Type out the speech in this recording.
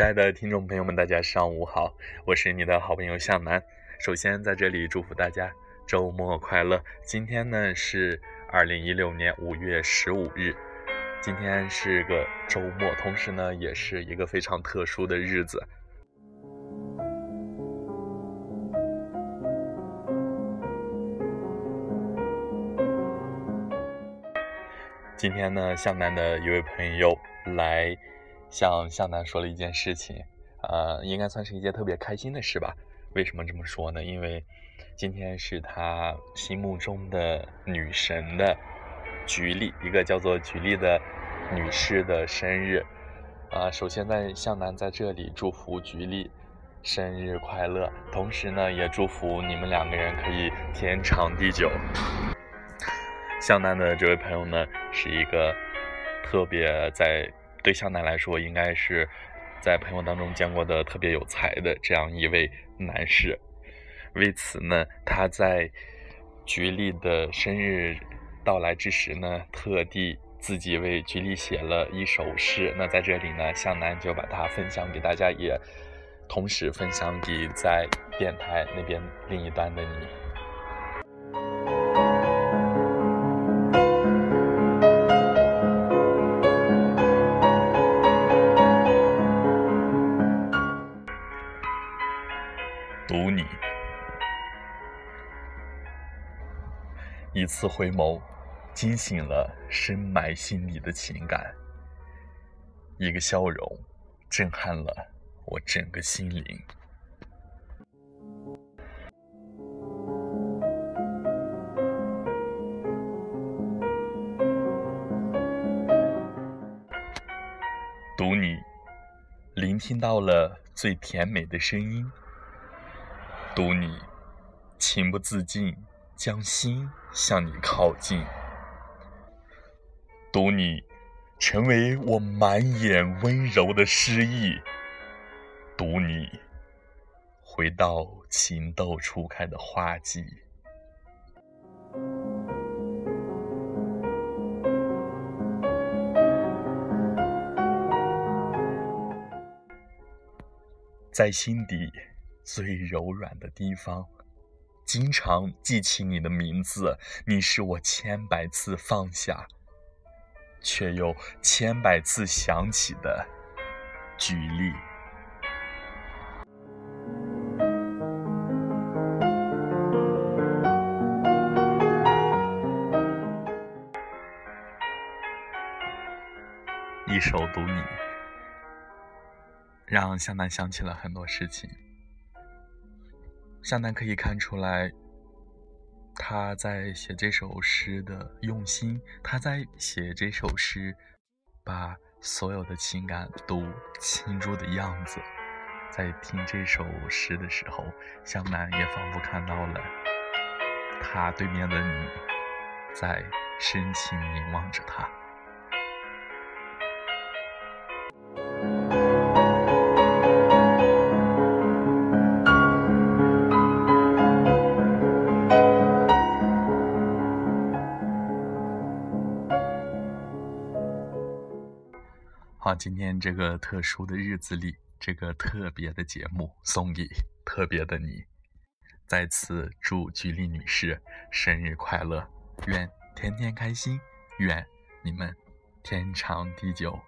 亲爱的听众朋友们，大家上午好，我是你的好朋友向南。首先在这里祝福大家周末快乐。今天呢是二零一六年五月十五日，今天是个周末，同时呢也是一个非常特殊的日子。今天呢，向南的一位朋友来向向南说了一件事情，呃，应该算是一件特别开心的事吧。为什么这么说呢？因为今天是他心目中的女神的菊丽，一个叫做菊丽的女士的生日。啊，首先在向南在这里祝福菊丽生日快乐，同时呢，也祝福你们两个人可以天长地久。向南的这位朋友呢，是一个特别在对向南来说，应该是在朋友当中见过的特别有才的这样一位男士。为此呢，他在菊丽的生日到来之时呢，特地自己为菊丽写了一首诗。那在这里呢，向南就把它分享给大家，也同时分享给在电台那边另一端的你。读你，一次回眸，惊醒了深埋心里的情感；一个笑容，震撼了我整个心灵。读你，聆听到了最甜美的声音。读你，情不自禁将心向你靠近；读你，成为我满眼温柔的诗意；读你，回到情窦初开的花季。在心底。最柔软的地方，经常记起你的名字。你是我千百次放下，却又千百次想起的举例。一首读你，让向南想起了很多事情。向南可以看出来，他在写这首诗的用心。他在写这首诗，把所有的情感都倾注的样子。在听这首诗的时候，向南也仿佛看到了他对面的你，在深情凝望着他。好，今天这个特殊的日子里，这个特别的节目送给特别的你。再次祝菊丽女士生日快乐，愿天天开心，愿你们天长地久。